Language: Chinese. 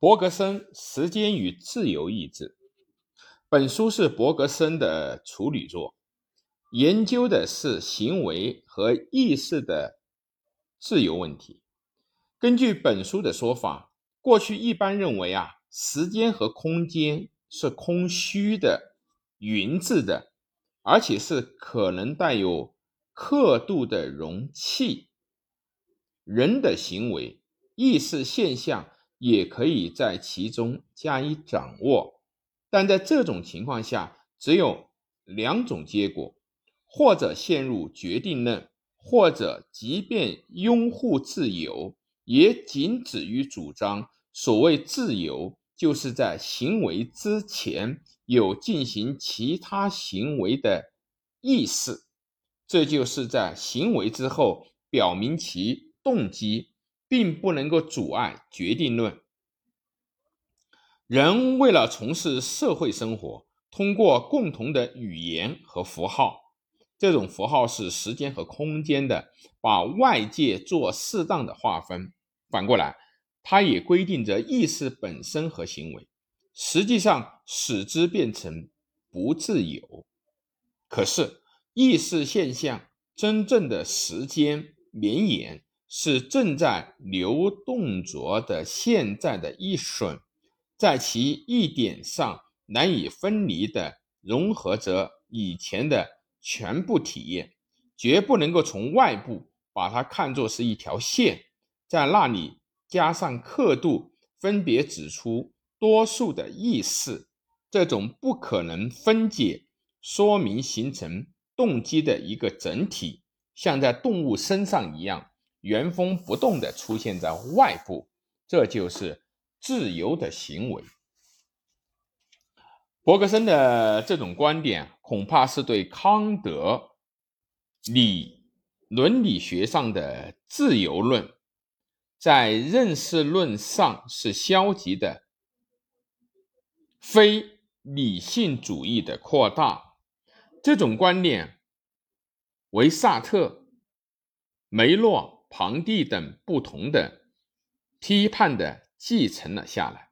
伯格森《时间与自由意志》本书是伯格森的处女作，研究的是行为和意识的自由问题。根据本书的说法，过去一般认为啊，时间和空间是空虚的、匀质的，而且是可能带有刻度的容器。人的行为、意识现象。也可以在其中加以掌握，但在这种情况下，只有两种结果：或者陷入决定论，或者即便拥护自由，也仅止于主张所谓自由，就是在行为之前有进行其他行为的意识，这就是在行为之后表明其动机。并不能够阻碍决定论。人为了从事社会生活，通过共同的语言和符号，这种符号是时间和空间的，把外界做适当的划分。反过来，它也规定着意识本身和行为，实际上使之变成不自由。可是，意识现象真正的时间绵延。是正在流动着的现在的一瞬，在其一点上难以分离的融合着以前的全部体验，绝不能够从外部把它看作是一条线，在那里加上刻度，分别指出多数的意识，这种不可能分解说明形成动机的一个整体，像在动物身上一样。原封不动地出现在外部，这就是自由的行为。伯格森的这种观点，恐怕是对康德理伦理学上的自由论，在认识论上是消极的、非理性主义的扩大。这种观念为萨特、梅洛。庞蒂等不同的批判的继承了下来。